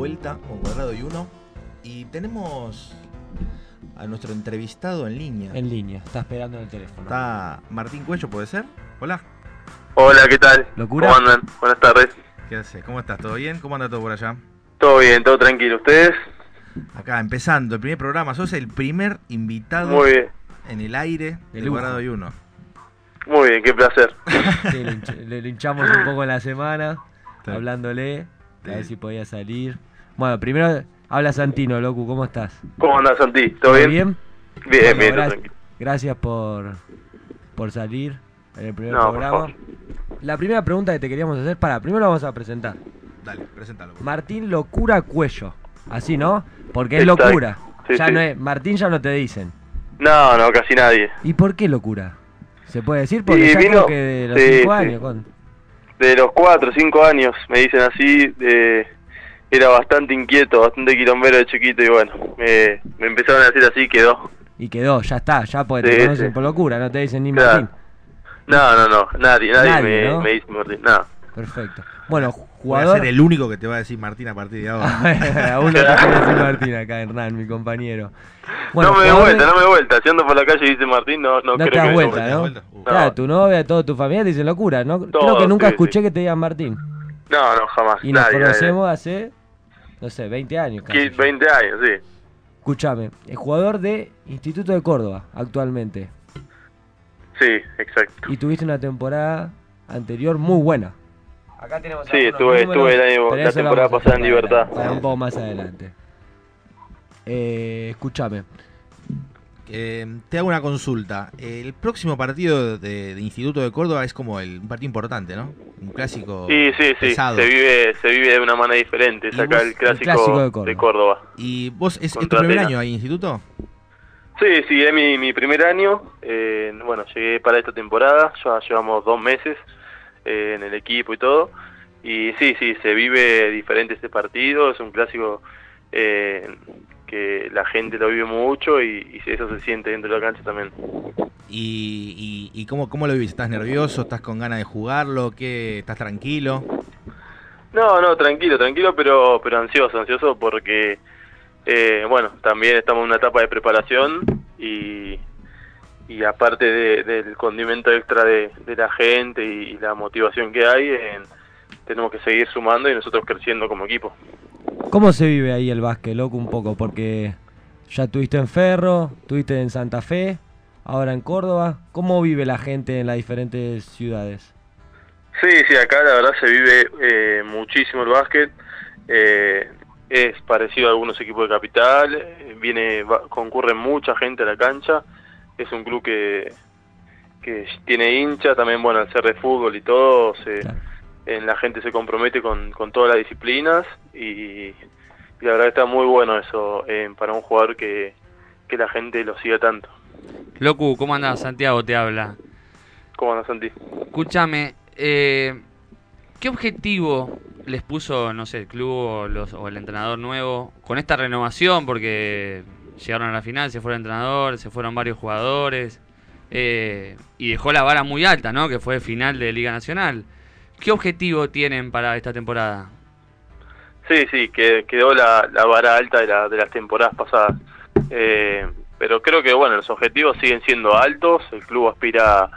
vuelta con Cuadrado y Uno y tenemos a nuestro entrevistado en línea. En línea, está esperando en el teléfono. Está Martín Cuello, ¿puede ser? Hola. Hola, ¿qué tal? ¿Locura? ¿Cómo andan? Buenas tardes. ¿Qué hace? ¿Cómo estás? ¿Todo bien? ¿Cómo anda todo por allá? Todo bien, todo tranquilo. ¿Ustedes? Acá, empezando el primer programa. Sos el primer invitado Muy bien. en el aire De de lujo. Cuadrado y Uno. Muy bien, qué placer. Sí, le, hinch- le hinchamos un poco en la semana, Sí. hablándole, a ver si podía salir. Bueno, primero habla Santino, Locu, ¿cómo estás? ¿Cómo andas, Santi? ¿Todo bien? bien? Bien, Bueno, bien, todo gra- tranquilo. Gracias por, por salir en el primer No, programa. La primera pregunta que te queríamos hacer, para, primero lo vamos a presentar. Dale, preséntalo. Martín Locura Cuello. Así, ¿no? Porque es Exacto. locura. Sí, ya sí. no es, Martín ya no te dicen. No, no, casi nadie. ¿Y por qué locura? ¿Se puede decir? Porque Y ya vino- creo que de los sí, 5 sí. años. ¿cuándo? De los 4 o 5 años, me dicen así, eh, era bastante inquieto, bastante quilombero de chiquito y bueno, me, me empezaron a decir así, quedó. Y quedó, ya está, ya porque te Sí, conocen sí. por locura, no te dicen ni Claro. Martín. No, no, no, nadie, nadie, Nadie, me, ¿no? me dice Martín, no. Perfecto. Bueno, Voy a jugador. ser el único que te va a decir Martín a partir de ahora. a uno te quiere decir Martín acá, Hernán, mi compañero. Bueno, no me jugador vuelta, de- no me vuelta. Si ando por la calle y dice Martín, no, no, No creo te das que vuelta, vuelta, ¿no? vuelta. Uh. Claro, No. tu novia, toda tu familia te dicen locura, ¿no? Creo que nunca sí, escuché sí. que te digan Martín. No, no, jamás. Y nos nadie, nadie. conocemos hace, no sé, 20 años casi. Qui- 20 años, sí. Escúchame, es jugador de Instituto de Córdoba actualmente. Sí, exacto. Y tuviste una temporada anterior muy buena. Acá tenemos Sí, estuve- estuve el año- la temporada pasada en Libertad. Para un poco más adelante. Eh, escúchame, Eh, te hago una consulta. El próximo partido de, de Instituto de Córdoba es como el, un partido importante, ¿no? Un clásico Sí, sí, sí. pesado. Se vive, se vive de una manera diferente. Es ¿Y acá vos? el clásico, clásico de de, Córdoba. ¿Y vos es, es tu primer año ahí Instituto? Sí, sí, es mi, mi primer año. Eh, bueno, llegué para esta temporada. Ya llevamos dos meses eh, en el equipo y todo. Y sí, sí, se vive diferente este partido. Es un clásico eh, que la gente lo vive mucho y, y eso se siente dentro de la cancha también. ¿Y, y, y cómo, cómo lo vivís? ¿Estás nervioso? ¿Estás con ganas de jugarlo? ¿Qué? ¿Estás tranquilo? No, no, tranquilo, tranquilo, pero, pero ansioso, ansioso porque, eh, bueno, también estamos en una etapa de preparación y, y aparte de- del condimento extra de, de la gente y, la motivación que hay, eh, tenemos que seguir sumando y nosotros creciendo como equipo. ¿Cómo se vive ahí el básquet, loco, un poco? Porque ya estuviste en Ferro, estuviste en Santa Fe, ahora en Córdoba. ¿Cómo vive la gente en las diferentes ciudades? Sí, sí, acá la verdad se vive eh, muchísimo el básquet. eh, es parecido a algunos equipos de capital. viene, va- concurre mucha gente a la cancha. Es un club que, que tiene hincha, también bueno, al ser de fútbol y todo, se, Claro. En la gente se compromete con, con todas las disciplinas y, y la verdad está muy bueno eso eh, para un jugador que, que la gente lo siga tanto. Locu, ¿cómo andás? Santiago te habla. ¿Cómo andas, Santi? Escúchame, eh, ¿qué objetivo les puso, no sé, el club o, los- o el entrenador nuevo con esta renovación? Porque llegaron a la final, se fue el entrenador, se fueron varios jugadores eh, y dejó la vara muy alta, ¿no? Que fue final de Liga Nacional. ¿Qué objetivo tienen para esta temporada? Sí, sí, que quedó la, la vara alta de, la, de las temporadas pasadas. Eh, pero creo que bueno, los objetivos siguen siendo altos, el club aspira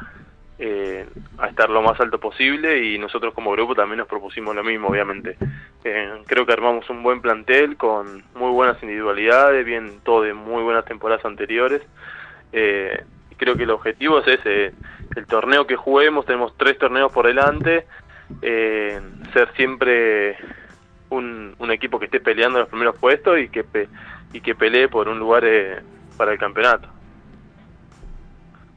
eh, a estar lo más alto posible y nosotros como grupo también nos propusimos lo mismo, obviamente. Eh, creo que armamos un buen plantel con muy buenas individualidades, bien todo de muy buenas temporadas anteriores. Eh, creo que el objetivo es ese, el torneo que juguemos, tenemos tres torneos por delante, eh, ser siempre un, un equipo que esté peleando los primeros puestos y que pe- y que pelee por un lugar eh, para el campeonato.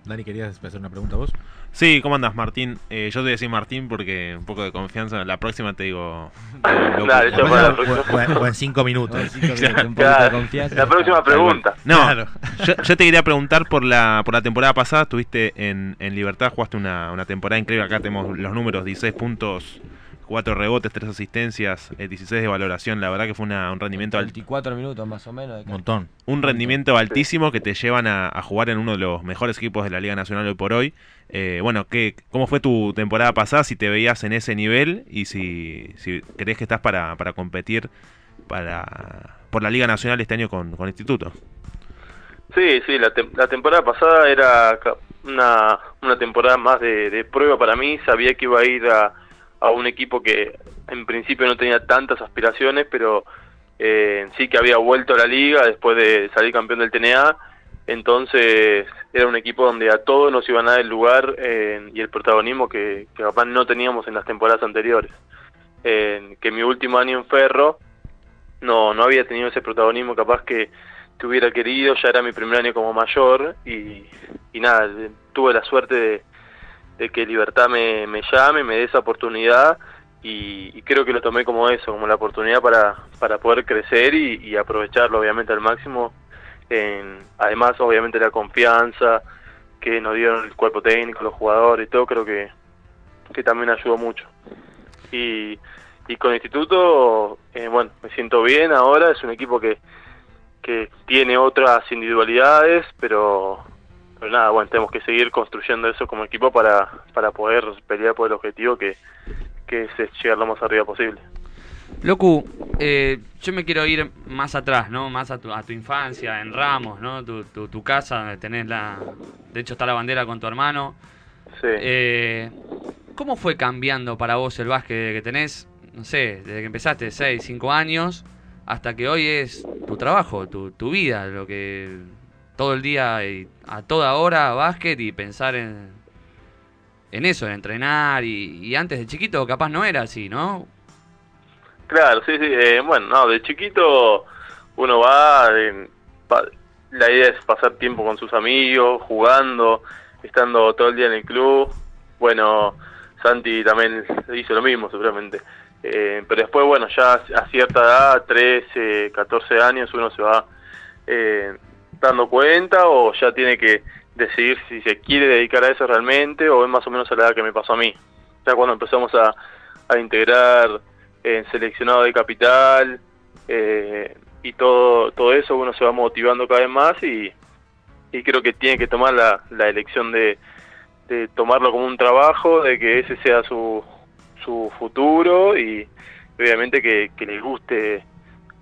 Dani, ¿querías hacer una pregunta vos? Sí, ¿cómo andas, Martín? Eh, yo te voy a decir Martín porque un poco de confianza. La próxima te digo. loco. Dale, yo para la O- o- o en cinco minutos. Así que un de Claro, confianza. la próxima pregunta. No, Claro. yo, yo te quería preguntar por la por la temporada pasada. Estuviste en, en Libertad, jugaste una, una temporada increíble. Acá tenemos los números: 16 puntos, 4 rebotes, 3 asistencias, eh, 16 de valoración. La verdad que fue una- un rendimiento alto. 24 minutos más o menos. de montón. un rendimiento altísimo que te llevan a, a jugar en uno de los mejores equipos de la Liga Nacional hoy por hoy. Eh, bueno, ¿qué, ¿cómo fue tu temporada pasada? Si te veías en ese nivel y si, si crees que estás para, para competir para por la Liga Nacional este año con, con Instituto. Sí, sí, la, tem- la temporada pasada era una, una temporada más de, de prueba para mí. Sabía que iba a ir a, a un equipo que en principio no tenía tantas aspiraciones, pero eh, sí que había vuelto a la liga después de salir campeón del TNA. Entonces era un equipo donde a todos nos iban a dar el lugar eh, y el protagonismo que, que capaz no teníamos en las temporadas anteriores. Eh, que mi último año en Ferro no, no había tenido ese protagonismo capaz que, que hubiera querido, ya era mi primer año como mayor y, y nada, tuve la suerte de, de que Libertad me, me llame, me dé esa oportunidad y, creo que lo tomé como eso, como la oportunidad para, para poder crecer y, aprovecharlo obviamente al máximo. Además, obviamente la confianza que nos dieron el cuerpo técnico, los jugadores y todo, creo que, que también ayudó mucho. Y, y con Instituto, eh, bueno, me siento bien ahora, es un equipo que, que tiene otras individualidades, pero, pero nada, bueno, tenemos que seguir construyendo eso como equipo para, para poder pelear por el objetivo que, que es llegar lo más arriba posible. Locu, eh, yo me quiero ir más atrás, ¿no? Más a tu, a tu infancia, en Ramos, ¿no? Tu, tu, tu casa, donde tenés la... De hecho está la bandera con tu hermano. Sí. Eh, ¿Cómo fue cambiando para vos el básquet que tenés, no sé, desde que empezaste, 6, 5 años, hasta que hoy es tu trabajo, tu, tu vida, lo que todo el día y a toda hora básquet y pensar en, en eso, en entrenar y, antes de chiquito capaz no era así, ¿no? Claro, sí, sí. eh, bueno, no, de chiquito uno va, eh, pa- la idea es pasar tiempo con sus amigos, jugando, estando todo el día en el club. Bueno, Santi también hizo lo mismo, seguramente. Eh, pero después, bueno, ya a cierta edad, 13, 14 años, uno se va eh, dando cuenta o ya tiene que decidir si se quiere dedicar a eso realmente o es más o menos a la edad que me pasó a mí. Ya cuando empezamos a, a integrar en seleccionado de capital eh, y todo todo eso uno se va motivando cada vez más y, y creo que tiene que tomar la, la elección de, de tomarlo como un trabajo de que ese sea su, su futuro y obviamente que, que le guste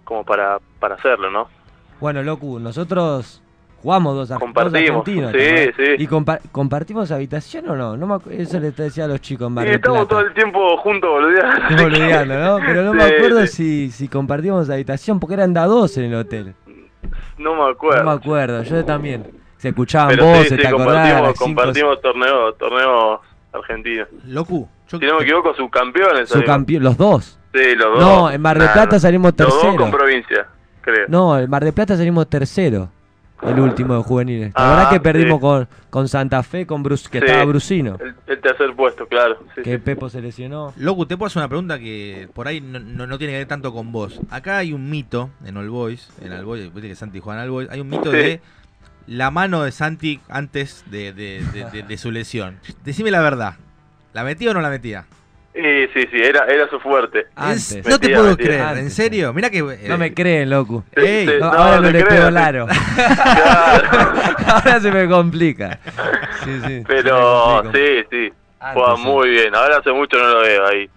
como para, para hacerlo, ¿no? Bueno, Locu, nosotros jugamos dos, ar- dos Compartimos, argentinos. sí, sí. ¿Y compa- compartimos habitación o no? no me eso le decía a los chicos en Mar Y del estamos Plata. todo el tiempo juntos, boludeando. Boludeando, ¿no? Pero no me acuerdo sí. si, si compartimos habitación, porque eran da dos en el hotel. No me acuerdo. No me acuerdo, yo también. Se escuchaban Pero voces, sí, sí, ¿te acordás? compartimos, compartimos torneos, torneos argentinos. Locu, yo Si no me equivoco, subcampeones. Su salimos. campeón, los dos. Sí, los dos. No, en Mar del Nah, Plata salimos Los dos tercero. con provincia, creo. No, en Mar del Plata salimos tercero. El último de juveniles. La Ah, verdad que perdimos sí. con, con Santa Fe, con Brus, que Sí. estaba Brusino. El, el tercer puesto, claro. Sí, Que sí. Pepo se lesionó. Locu, te puedo hacer una pregunta que por ahí no, no- no tiene que ver tanto con vos. Acá hay un mito en All Boys, en All Boys, viste que Santi juega en All Boys, hay un mito Sí. de la mano de Santi antes de, de- de- de- de su lesión. Decime la verdad, ¿la metía o no la metía? Sí, sí, sí, era, era su fuerte. Antes. No te puedo creer, ¿en serio? Mira que... eh, No me creen, loco. Sí, Ey, sí, No, ahora no, le creo, ahora se me complica. Sí, sí, Pero sí, sí, Antes, juega sí. muy bien. Ahora hace mucho no lo veo ahí.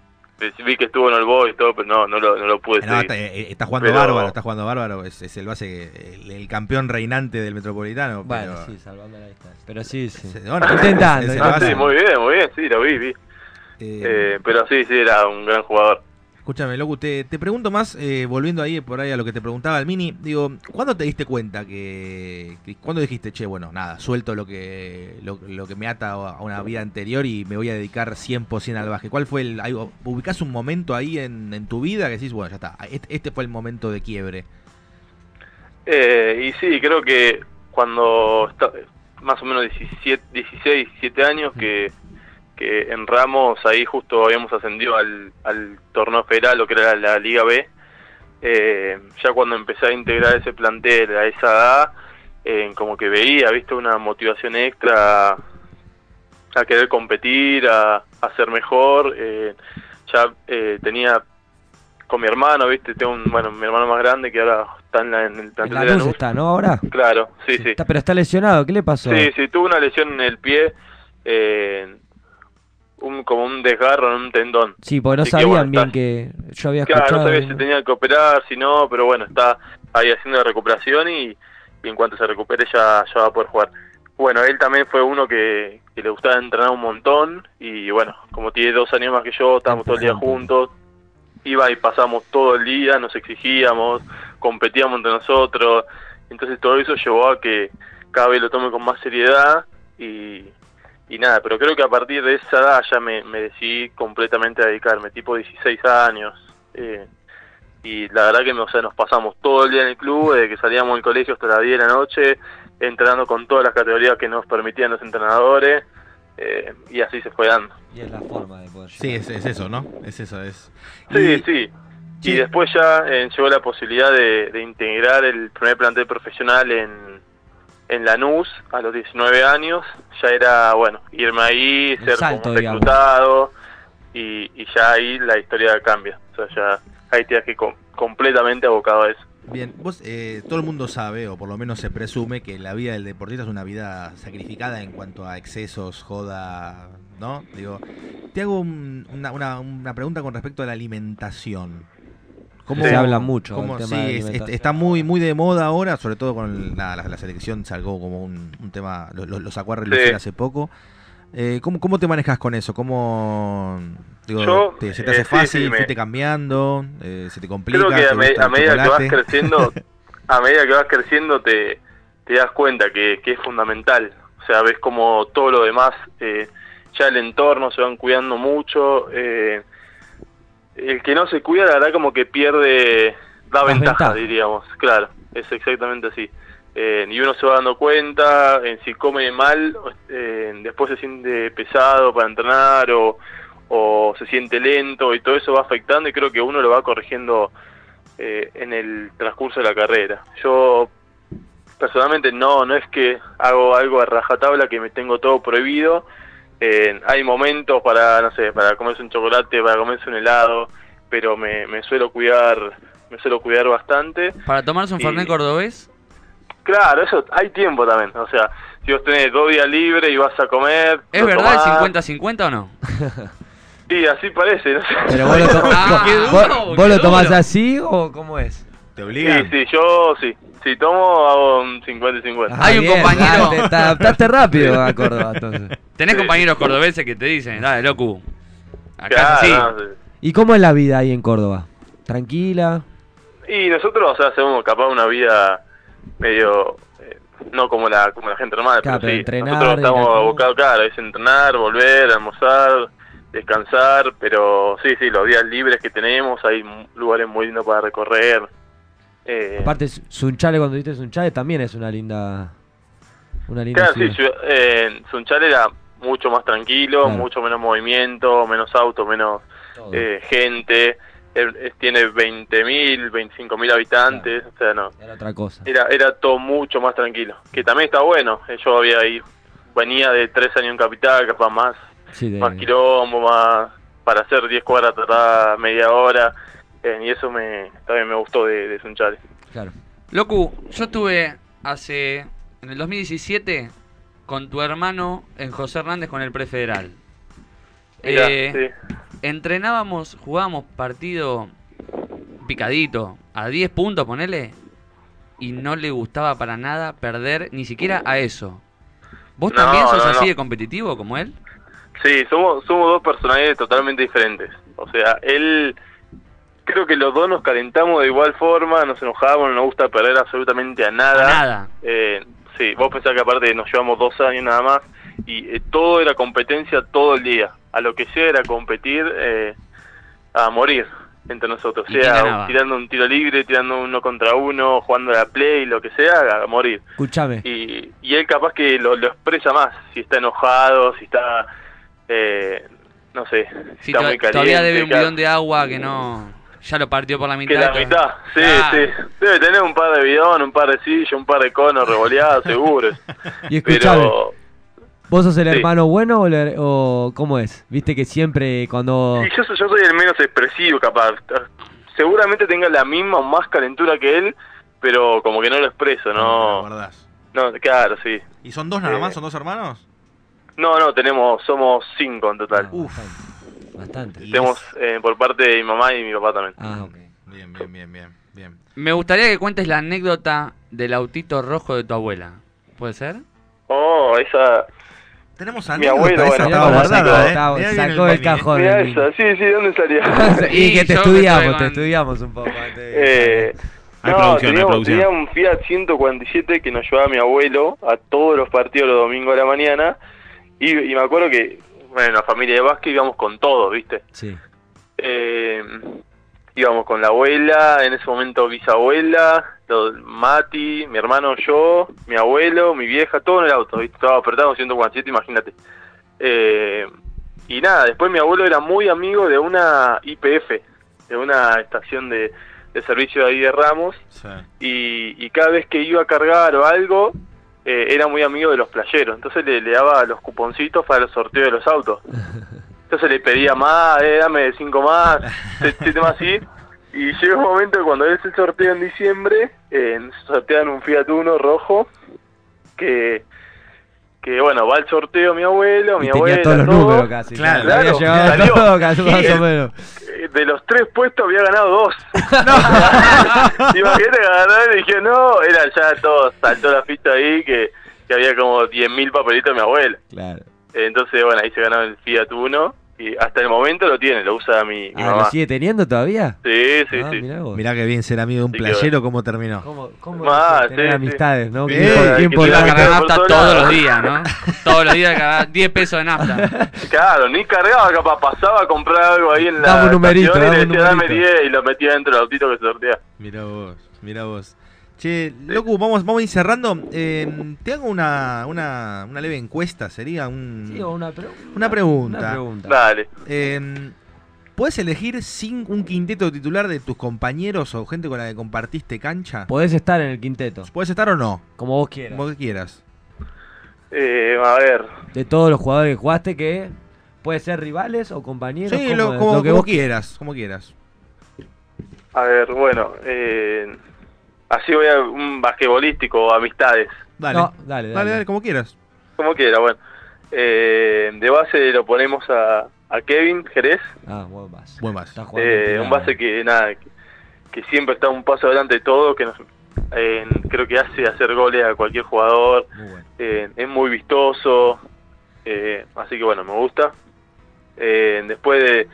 Vi que estuvo en el boy y todo, pero no, no lo, no lo pude No, seguir. está, eh, está jugando Pero- bárbaro, está jugando bárbaro, es, es el base, el, el campeón reinante del Metropolitano. Bueno, pero- sí, salvando la distancia. Pero sí, sí. bueno, Intentando, es Ah, sí, muy bien, muy bien, sí, lo vi, vi. Eh, Eh, pero sí, sí, era un gran jugador. Escúchame, Locu, te, te pregunto más, eh, volviendo ahí por ahí a lo que te preguntaba el Mini, digo, ¿cuándo te diste cuenta que, que- cuándo dijiste, che, bueno, nada, suelto lo que lo, lo que me ata a una vida anterior y me voy a dedicar 100% al básquet? ¿Cuál fue el, hay- ubicás un momento ahí en, en tu vida que decís, bueno, ya está, este, este fue el momento de quiebre? Eh, y sí, creo que cuando esta- más o menos 17, 16, 17 años que, que en Ramos ahí justo habíamos ascendido al, al torneo federal, lo que era la, Liga B, eh, ya cuando empecé a integrar ese plantel a esa edad, eh, como que veía, viste, una motivación extra a, a querer competir, a, a ser mejor, eh, ya eh, tenía con mi hermano, viste, tengo un, bueno, mi hermano más grande que ahora está en, la- en el En plantel la de luz Lanús. está, ¿no? Ahora. Claro, sí, sí. Está- pero está lesionado, ¿qué le pasó? Sí, sí, tuvo una lesión en el pie. eh, un como un desgarro en un tendón. Sí, porque no Así que, sabían bueno, bien está- que yo había Claro, escuchado. no sabía si tenía que operar, si no, pero bueno, está ahí haciendo la recuperación y, y en cuanto se recupere ya, ya va a poder jugar. Bueno, él también fue uno que, que le gustaba entrenar un montón y bueno, como tiene dos años más que yo, estábamos todo el día juntos, iba y pasamos todo el día, nos exigíamos, competíamos entre nosotros, entonces todo eso llevó a que cada vez lo tome con más seriedad y, y nada, pero creo que a partir de esa edad ya me, me decidí completamente a dedicarme, tipo 16 años. eh, y la verdad que o sea, nos pasamos todo el día en el club, desde que salíamos del colegio hasta las 10 de la noche, entrenando con todas las categorías que nos permitían los entrenadores, eh, y así se fue dando. Y es la forma de poder Sí, es, es eso, ¿no? Es eso, es. Sí, Y- sí. Sí. Y después ya eh, llegó la posibilidad de, de integrar el primer plantel profesional en, en Lanús a los 19 años. Ya era, bueno, irme ahí, Un ser salto, como reclutado y, y ya ahí la historia cambia. O sea, ya ahí te que com- completamente abocado a eso. Bien, vos, eh, todo el mundo sabe, o por lo menos se presume, que la vida del deportista es una vida sacrificada en cuanto a excesos, joda, ¿no? Digo, te hago un- una, una, una pregunta con respecto a la alimentación. ¿Cómo, Se habla mucho cómo- del tema sí, de es- alimentación. es- está muy muy de moda ahora, sobre todo con la, la- la selección, sacó como un, un tema, lo, lo- lo sacó a relucir Sí. hace poco. Eh, ¿cómo, ¿Cómo te manejas con eso? ¿Cómo digo, Yo, te- se te hace eh, fácil? sí, me- ¿Fuiste cambiando? Eh, ¿Se te complica? Creo que ¿Te a, me- medida que vas creciendo, a medida que vas creciendo te, te das cuenta que, que es fundamental. O sea, ves como todo lo demás, eh, ya el entorno se van cuidando mucho. eh, el que no se cuida, la verdad, como que pierde, da ventaja, diríamos. Claro, es exactamente así. Eh, y uno se va dando cuenta, en si come mal, eh, después se siente pesado para entrenar o, o se siente lento y todo eso va afectando y creo que uno lo va corrigiendo eh, en el transcurso de la carrera. Yo personalmente no, no es que hago algo a rajatabla que me tengo todo prohibido. Eh, hay momentos para, no sé, para comerse un chocolate, para comerse un helado, pero me, me suelo cuidar, me suelo cuidar bastante. Para tomarse un Y- Fernet cordobés, Claro, eso hay tiempo también. O sea, si vos tenés dos días libres y vas a comer. ¿es verdad el tomás. 50-50 o no? Sí, así parece. No sé. Pero vos lo, to- Ah, vos- duro, vos lo tomás duro. así o cómo es? ¿Te Sí, obligan? sí, yo sí. Si tomo, hago un 50 y 50. Hay un compañero- ah, te, te adaptaste rápido a Córdoba, entonces. Tenés Sí. compañeros cordobeses que te dicen, dale, loco. Acá Claro, es así. no, sí. ¿Y cómo es la vida ahí en Córdoba? ¿Tranquila? Y nosotros, o sea, hacemos capaz una vida medio, eh, no como la como la gente normal, Claro, pero sí, entrenar, nosotros estamos abocados, claro, es entrenar, volver, almorzar, descansar, pero sí, sí, los días libres que tenemos, hay lugares muy lindos para recorrer. Eh, Aparte, Sunchale, cuando dices Sunchale, también es una linda. Una linda claro, sí, ciudad. eh, Sunchal era mucho más tranquilo, Claro. mucho menos movimiento, menos auto, menos eh, gente, eh, tiene 20.000, 25.000 habitantes, o sea, no, Era otra cosa. era era todo mucho más tranquilo que también está bueno Eh, yo había ahí venía de tres años en capital capaz más Sí, de- más quilombo más para hacer 10 cuadras tardaba media hora eh, y eso me también me gustó de, de Sunchales Claro. Locu, yo estuve hace. en el 2017 con tu hermano en José Hernández con el prefederal. Mirá, Eh, sí. Entrenábamos, jugábamos partido picadito, a 10 puntos, ponele, y no le gustaba para nada perder ni siquiera a eso. ¿Vos No, también sos no, así no. de competitivo como él? Sí, somos, somos dos personalidades totalmente diferentes. O sea, él, creo que los dos nos calentamos de igual forma, nos enojamos, no nos gusta perder absolutamente a A nada. nada. Eh, sí, vos pensás que aparte nos llevamos dos años nada más y eh, todo era competencia todo el día. A lo que sea era competir eh, a morir entre nosotros. ¿Y quién Sea tirando un tiro libre, tirando uno contra uno, jugando a la play, lo que sea, a morir Escúchame. y, y él capaz que lo, lo expresa más, si está enojado, si está, eh, no sé, Si está muy caliente. todavía debe un bidón de agua que no. Ya lo partió por la mitad. Que la mitad, sí, sí. Debe tener un par de bidón, un par de sillas, un par de conos revoleados, seguro. Y Pero ¿vos sos el sí. hermano bueno o, el her- o cómo es? Viste que siempre cuando... y yo, soy- yo soy el menos expresivo, capaz. Seguramente tenga la misma o más calentura que él, pero como que no lo expreso, no. guardás. No, claro, sí. ¿Y son dos nada Eh, más? ¿Son dos hermanos? No, no, tenemos, somos cinco en total. Ah, Bastante. Tenemos eh, por parte de mi mamá y mi papá también. Ah, ok. Bien, bien, bien, bien, bien. Me gustaría que cuentes la anécdota del autito rojo de tu abuela. ¿Puede ser? Oh, esa... Tenemos Mi anécdota, abuelo, esa bueno, estaba mirá, guardada, sacó, ¿eh? Mirá sacó el ¿eh? cajón. Mira Joder, esa, sí, sí, ¿dónde salió? y que te estudiamos, te estudiamos un poco Eh, Hay no, producción, hay teníamos, producción. tenía un Fiat 147 que nos llevaba mi abuelo a todos los partidos los domingos de la mañana. Y, y me acuerdo que, bueno, en la familia de básquet íbamos con todos, ¿viste? Sí. Eh, íbamos con la abuela, en ese momento bisabuela, los- Mati, mi hermano, yo, mi abuelo, mi vieja, todo en el auto, ¿viste? Estaba apretado 147, imagínate. Eh, y nada, después mi abuelo era muy amigo de una IPF, de una estación de, de servicio de ahí de Ramos, Sí. y, y cada vez que iba a cargar o algo, eh, era muy amigo de los playeros, entonces le, le daba los cuponcitos para el sorteo de los autos. Entonces le pedía más, eh, dame cinco más, siete más así. Y llega un momento que cuando él se sorteo en diciembre, eh, sortean un Fiat Uno rojo, que, que bueno, va al sorteo mi abuelo, mi Y tenía abuela, todos los todo. números casi. Claro, ya había claro, llegado salió. todo, casi más Sí, o menos. Eh, De los tres puestos había ganado dos. Imagínate que agarrar y dije, no, era ya todo, saltó la ficha ahí que, que había como 10.000 papelitos de mi abuela. Claro. Entonces, bueno, ahí se ganó el Fiat Uno y hasta el momento lo tiene, lo usa mi, mi Ah, ¿lo mamá. sigue teniendo todavía? Sí, sí, ah, sí. mirá vos. Mirá que bien ser amigo de un Sí, playero, ¿cómo terminó? ¿Cómo, cómo Ah, es tener sí, amistades, no? Sí, sí, a Claro, importante. cargar nafta todos los días, ¿no? todos los días cargar 10 pesos de nafta. Claro, ni cargaba, capaz pasaba a comprar algo ahí en la Dame un numerito, estación y dame le un decía, dame numerito". 10 y lo metía dentro del autito que se sortea. Mirá vos, mirá vos. Che, loco, vamos, vamos a ir cerrando. Eh, te hago una, una, una leve encuesta, sería un, Sí, o una, pre- una pregunta. Una pregunta. Dale. Eh, ¿Puedes elegir sin un quinteto titular de tus compañeros o gente con la que compartiste cancha? Podés estar en el quinteto, ¿Puedes estar o no? como vos quieras. Como que quieras. Eh, a ver, De todos los jugadores que jugaste, que puede ser rivales o compañeros. Sí, como, lo, como, lo que como vos quieras, como quieras. a ver, bueno, eh, así voy a un basquetbolístico, amistades, Dale. No, dale, dale, dale. dale, como quieras. como quiera, bueno. Eh, de base lo ponemos a, a Kevin Jerez, Ah, buen base. Buen base. Está jugando eh, un base que nada, que, que siempre está un paso adelante de todo, que nos, eh, creo que hace hacer goles a cualquier jugador, Muy bueno. eh, es muy vistoso, eh, así que bueno, me gusta. Eh, después de,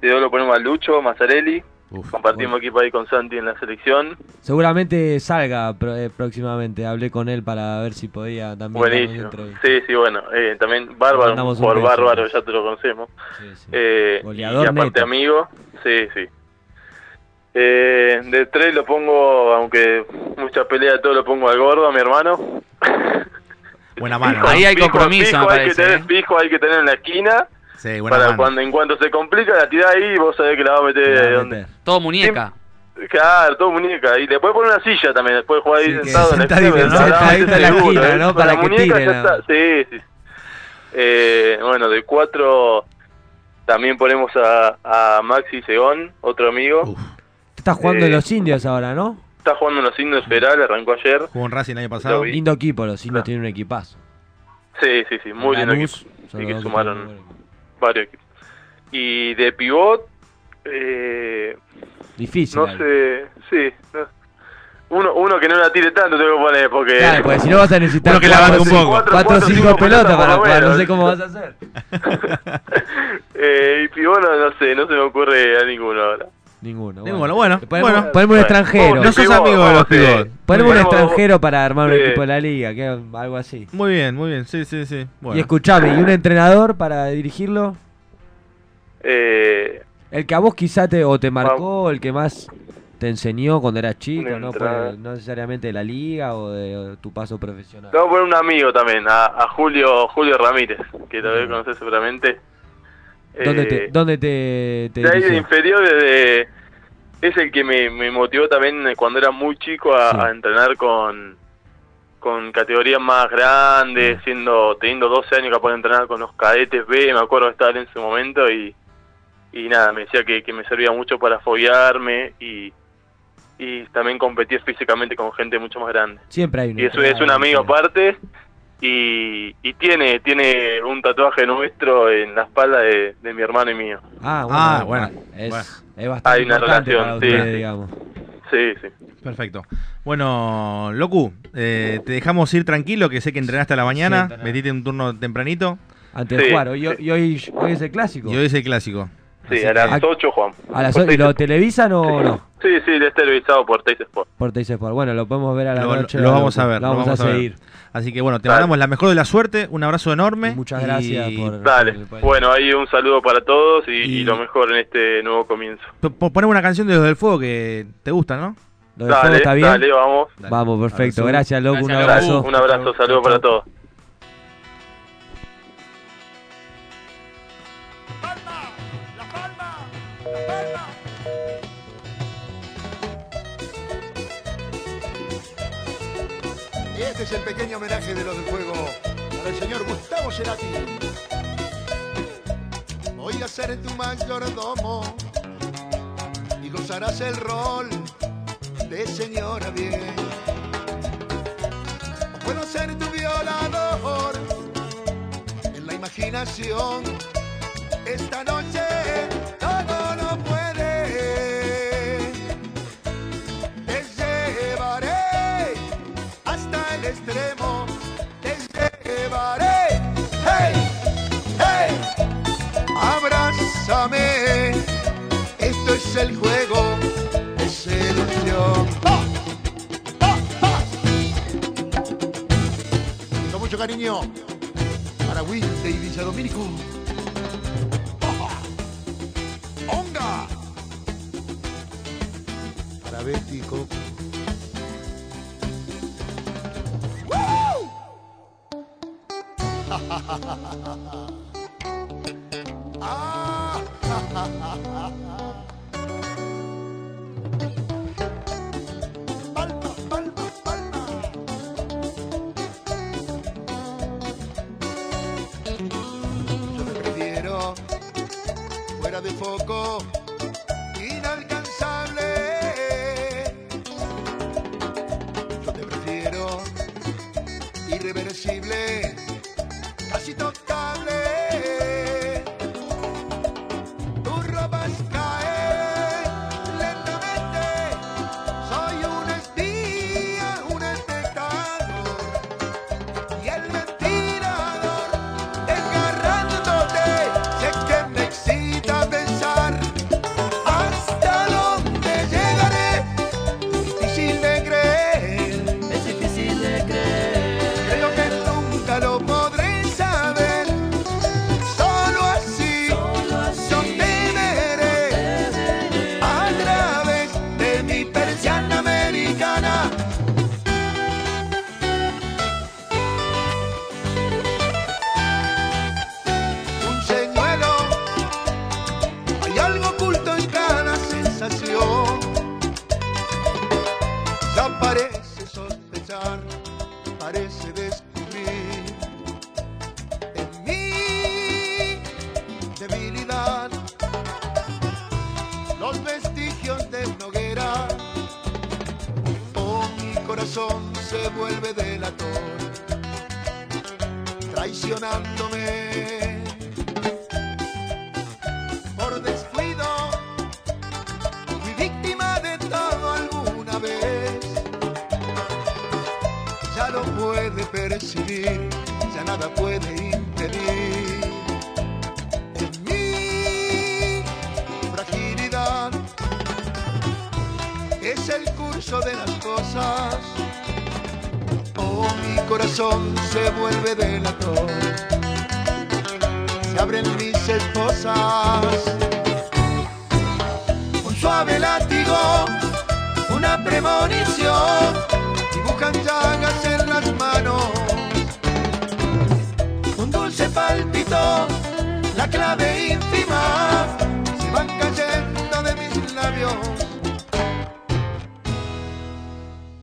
de dos lo ponemos a Lucho, Mazzarelli, Uf. compartimos equipo ahí con Santi en la selección. Seguramente salga pro- eh, próximamente. Hablé con él para ver si podía también. Buenísimo. Sí, sí, bueno, eh, también Bárbaro, beso. bárbaro, ya te lo conocemos. Sí, sí. Eh, Goleador y aparte neto. amigo, sí, sí. Eh, de tres lo pongo, aunque mucha pelea, todo lo pongo al gordo, a mi hermano. Buena mano. Ahí hay compromiso, fijo me hay que parece, tener, ¿eh? fijo hay que tener en la esquina. Sí, buena Para mano. cuando en cuanto se complica la tirada ahí, vos sabés que la va a meter La donde. Todo muñeca. Claro, todo muñeca. Y le puedes poner una silla también, después jugar ahí Sí, sentado en la esquina. Para la que muñeca tire, ya está. Sí, sí. Eh, bueno, de cuatro también ponemos a, a Maxi Segón, otro amigo. Uf. Estás jugando en Eh, los indios ahora, ¿no? Está jugando en los indios federales, arrancó ayer. Jugó en Racing el año pasado. Lindo equipo, los indios Ah. tienen un equipazo. Sí, sí, sí, muy lindo equipo. Y que sumaron varios equipos. Y de pivot, eh, Difícil. no sé, sí. no. Uno, uno que no la tire tanto tengo que poner, porque... Claro, porque si no vas a necesitar Uno que la banque un cinco- poco. Cuatro, cuatro o cuatro, cinco cinco pelotas pelotas para jugar, no sé cómo vas a hacer. eh, y pivot no, no sé, no se me ocurre a ninguno ahora. Ninguno. Ninguno, bueno, Ponemos, bueno. ponemos un extranjero. No sos amigo de los pivot. Ponemos un extranjero para armar un Sí. equipo de la liga, que algo así. Muy bien, muy bien. Sí, sí, sí. Bueno. Y escuchame, ¿y un entrenador para dirigirlo? Eh, El que a vos quizá te, o te marcó, el que más te enseñó cuando eras chico, no, no necesariamente de la liga o de, o de tu paso profesional. vamos a poner un amigo también, a, a Julio Julio Ramírez, que lo debes Bueno. conocer seguramente. ¿Dónde Eh, te, dónde te, te de ahí de dirigió? inferiores de, es el que me, me motivó también eh, cuando era muy chico a, Sí. a entrenar con con categorías más grandes, Mm. siendo teniendo 12 años capaz de entrenar con los cadetes B, me acuerdo de estar en ese momento y, y nada, me decía que, que me servía mucho para foguearme y, y también competir físicamente con gente mucho más grande. Siempre hay un Y eso es un amigo aparte y, y tiene tiene un tatuaje nuestro en la espalda de, de mi hermano y mío. Ah, bueno. Ah, bueno, Es, bueno. es bastante Hay una relación, para sí, ustedes, sí. digamos. Sí, sí. Perfecto. Bueno, Locu, eh, te dejamos ir tranquilo, que sé que entrenaste a la mañana, entrené. metiste un turno tempranito Antes de Sí, jugar. Hoy, sí. hoy, hoy, hoy es el clásico. y hoy es el clásico. Sí, Así a las que- 8, Juan. A las Por ocho- ¿Y Teis lo Sport. televisan o no? Sí, sí, es televisado por Teis Sport. Por Teis Sport. Bueno, lo podemos ver a la Lo- noche. lo vamos a ver, Lo vamos, vamos a, seguir. Así que bueno, te Dale. mandamos la mejor de la suerte, un abrazo enorme. Y muchas y- gracias por. Dale. por Bueno, ahí un saludo para todos y, y Y- lo mejor en este nuevo comienzo. P- p- Poneme una canción de los del fuego que te gusta, ¿no? ¿Lo del fuego Dale, está bien? dale, vamos. Dale. Vamos, perfecto. Gracias, loco. Un abrazo. Un abrazo, saludo para todos. Y este es el pequeño homenaje de los del fuego para el señor Gustavo Cerati. Voy a ser tu mayordomo y gozarás el rol de señora bien. Puedo ser tu violador en la imaginación. Es el juego de seducción. ¡Ah! ¡Ah! ¡Ah! Con mucho cariño para Wilde y Villa Domínico. Mi persiana puede percibir, ya nada puede impedir. En mi fragilidad es el curso de las cosas. Oh, mi corazón se vuelve delator. Se abren mis esposas. Un suave látigo, una premonición. Dibujan llagas en las manos. Un dulce pálpito, la clave infinita.